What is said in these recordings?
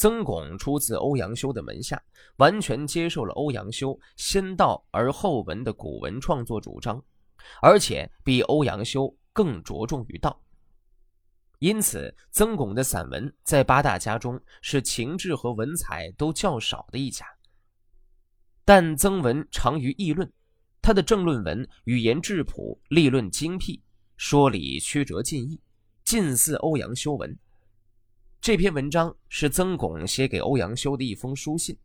曾巩出自欧阳修的门下，完全接受了欧阳修先道而后文的古文创作主张，而且比欧阳修更着重于道。因此，曾巩的散文在八大家中是情志和文采都较少的一家。但曾文长于议论，他的政论文语言质朴，立论精辟，说理曲折尽意，近似欧阳修文。这篇文章是曾巩写给欧阳修的一封书信。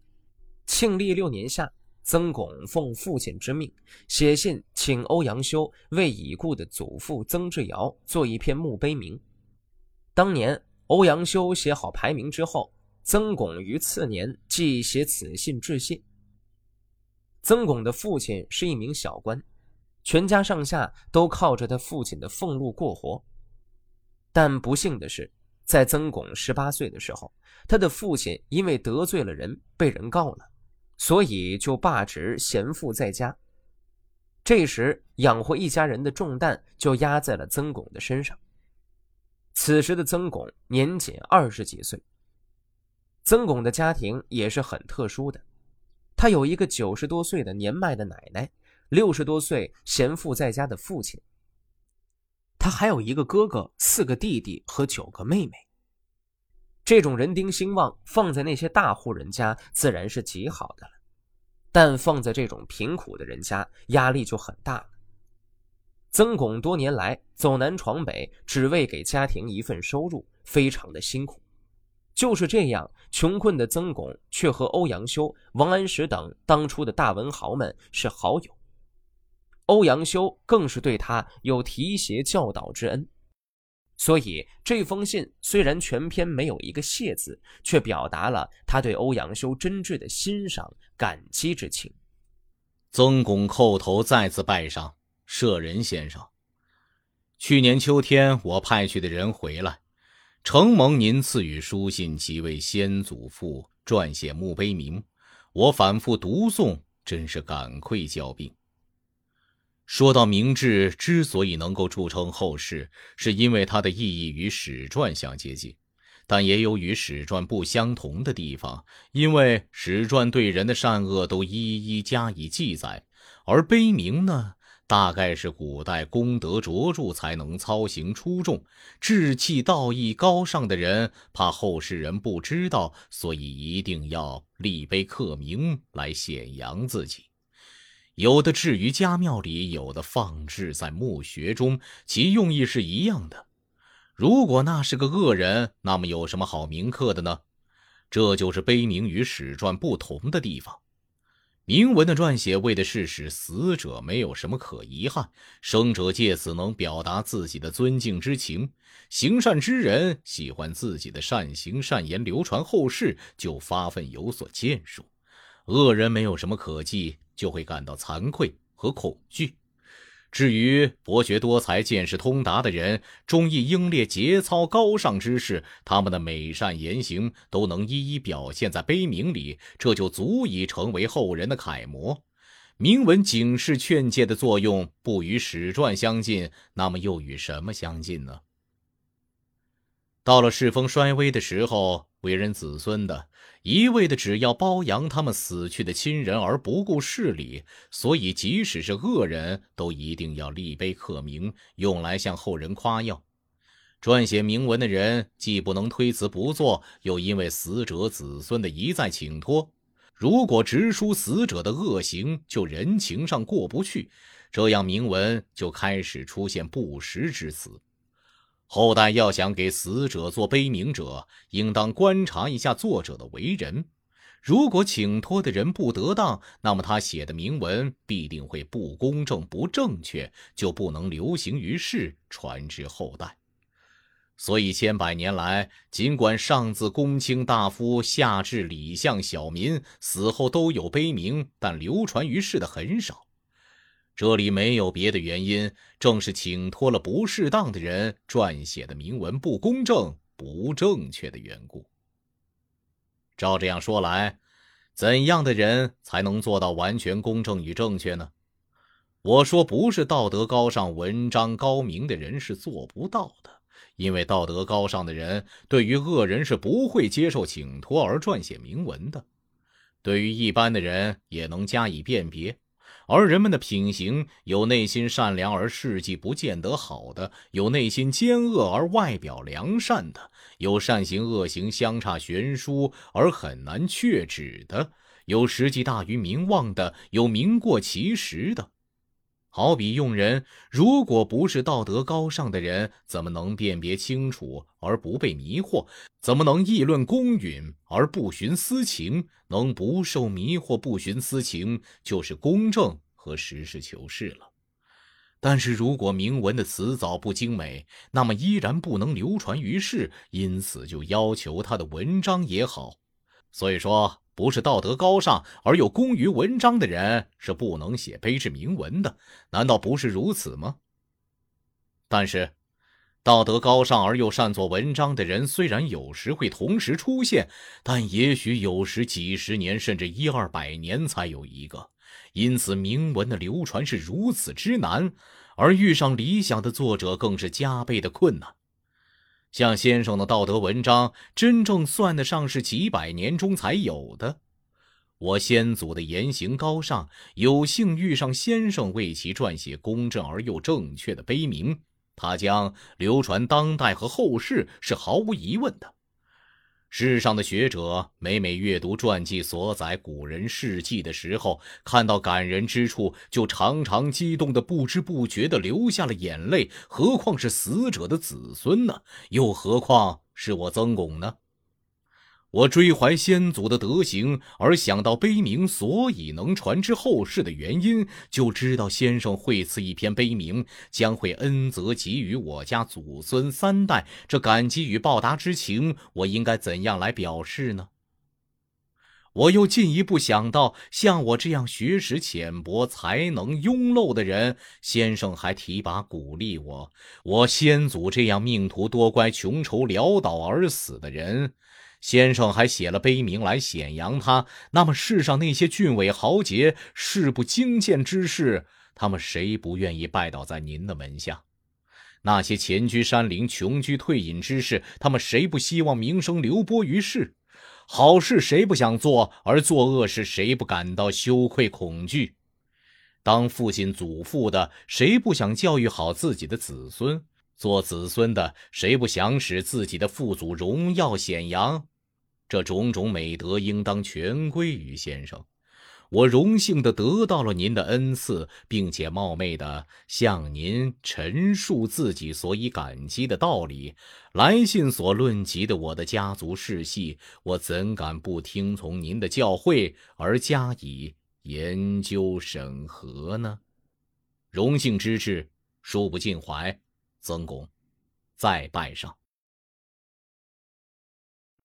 庆历六年夏，曾巩奉父亲之命，写信请欧阳修为已故的祖父曾志尧做一篇墓碑铭。当年欧阳修写好排名之后，曾巩于次年即写此信致谢。曾巩的父亲是一名小官，全家上下都靠着他父亲的俸禄过活。但不幸的是，在曾巩十八岁的时候，他的父亲因为得罪了人，被人告了，所以就罢职闲赋在家。这时，养活一家人的重担就压在了曾巩的身上。此时的曾巩年仅二十几岁。曾巩的家庭也是很特殊的，他有一个九十多岁的年迈的奶奶，六十多岁闲赋在家的父亲。他还有一个哥哥、四个弟弟和九个妹妹。这种人丁兴旺，放在那些大户人家自然是极好的了，但放在这种贫苦的人家，压力就很大了。曾巩多年来走南闯北，只为给家庭一份收入，非常的辛苦。就是这样穷困的曾巩，却和欧阳修、王安石等当初的大文豪们是好友。欧阳修更是对他有提携教导之恩，所以这封信虽然全篇没有一个谢字，却表达了他对欧阳修真挚的欣赏、感激之情。曾巩叩头再次拜上。舍人先生，去年秋天我派去的人回来，承蒙您赐予书信，即为先祖父撰写墓碑铭，我反复读诵，真是感愧交臂。说到明志之所以能够著称后世，是因为它的意义与史传相接近，但也有与史传不相同的地方，因为史传对人的善恶都一一加以记载，而碑铭呢？大概是古代功德卓著，才能操行出众、志气道义高尚的人，怕后世人不知道，所以一定要立碑刻名来显扬自己。有的置于家庙里，有的放置在墓穴中，其用意是一样的。如果那是个恶人，那么有什么好铭刻的呢？这就是碑铭与史传不同的地方。铭文的撰写为的是使死者没有什么可遗憾，生者借此能表达自己的尊敬之情。行善之人喜欢自己的善行善言流传后世，就发奋有所建树；恶人没有什么可记，就会感到惭愧和恐惧。至于博学多才、见识通达的人，忠义英烈、节操高尚之士，他们的美善言行都能一一表现在碑铭里，这就足以成为后人的楷模。铭文警示劝诫的作用不与史传相近，那么又与什么相近呢？到了世风衰微的时候，为人子孙的。一味的只要包养他们死去的亲人而不顾事理，所以即使是恶人都一定要立碑刻名，用来向后人夸耀。撰写铭文的人既不能推辞不做，又因为死者子孙的一再请托，如果直抒死者的恶行，就人情上过不去，这样铭文就开始出现不实之词。后代要想给死者做碑铭者，应当观察一下作者的为人。如果请托的人不得当，那么他写的铭文必定会不公正、不正确，就不能流行于世，传之后代。所以千百年来，尽管上自公卿大夫，下至礼相小民，死后都有碑铭，但流传于世的很少。这里没有别的原因，正是请托了不适当的人撰写的铭文不公正、不正确的缘故。照这样说来，怎样的人才能做到完全公正与正确呢？我说，不是道德高尚、文章高明的人是做不到的，因为道德高尚的人对于恶人是不会接受请托而撰写铭文的，对于一般的人也能加以辨别。而人们的品行有内心善良而事迹不见得好的，有内心奸恶而外表良善的，有善行恶行相差悬殊而很难确指的，有实际大于名望的，有名过其实的。好比用人，如果不是道德高尚的人，怎么能辨别清楚而不被迷惑？怎么能议论公允而不徇私情？能不受迷惑、不徇私情，就是公正和实事求是了。但是如果铭文的辞藻不精美，那么依然不能流传于世，因此就要求他的文章也好。所以说。不是道德高尚而又功于文章的人是不能写碑志铭文的，难道不是如此吗？但是，道德高尚而又善做文章的人虽然有时会同时出现，但也许有时几十年甚至一二百年才有一个，因此铭文的流传是如此之难，而遇上理想的作者更是加倍的困难。像先生的道德文章，真正算得上是几百年中才有的。我先祖的言行高尚，有幸遇上先生为其撰写公正而又正确的碑铭，他将流传当代和后世是毫无疑问的。世上的学者每每阅读传记所载古人事迹的时候，看到感人之处，就常常激动的不知不觉的流下了眼泪。何况是死者的子孙呢？又何况是我曾巩呢？我追怀先祖的德行，而想到碑铭所以能传之后世的原因，就知道先生会赐一篇碑铭，将会恩泽给予我家祖孙三代。这感激与报答之情，我应该怎样来表示呢？我又进一步想到，像我这样学识浅薄、才能庸陋的人，先生还提拔鼓励我；我先祖这样命途多乖、穷愁潦倒而死的人。先生还写了碑铭来显扬他。那么世上那些俊伟豪杰、事不经见之士，他们谁不愿意拜倒在您的门下？那些前居山林、穷居退隐之士，他们谁不希望名声流播于世？好事谁不想做？而做恶事谁不感到羞愧恐惧？当父亲祖父的，谁不想教育好自己的子孙？做子孙的，谁不想使自己的父祖荣耀显扬？这种种美德应当全归于先生。我荣幸的得到了您的恩赐，并且冒昧的向您陈述自己所以感激的道理。来信所论及的我的家族世系，我怎敢不听从您的教诲而加以研究审核呢？荣幸之至，恕不尽怀，曾巩，再拜上。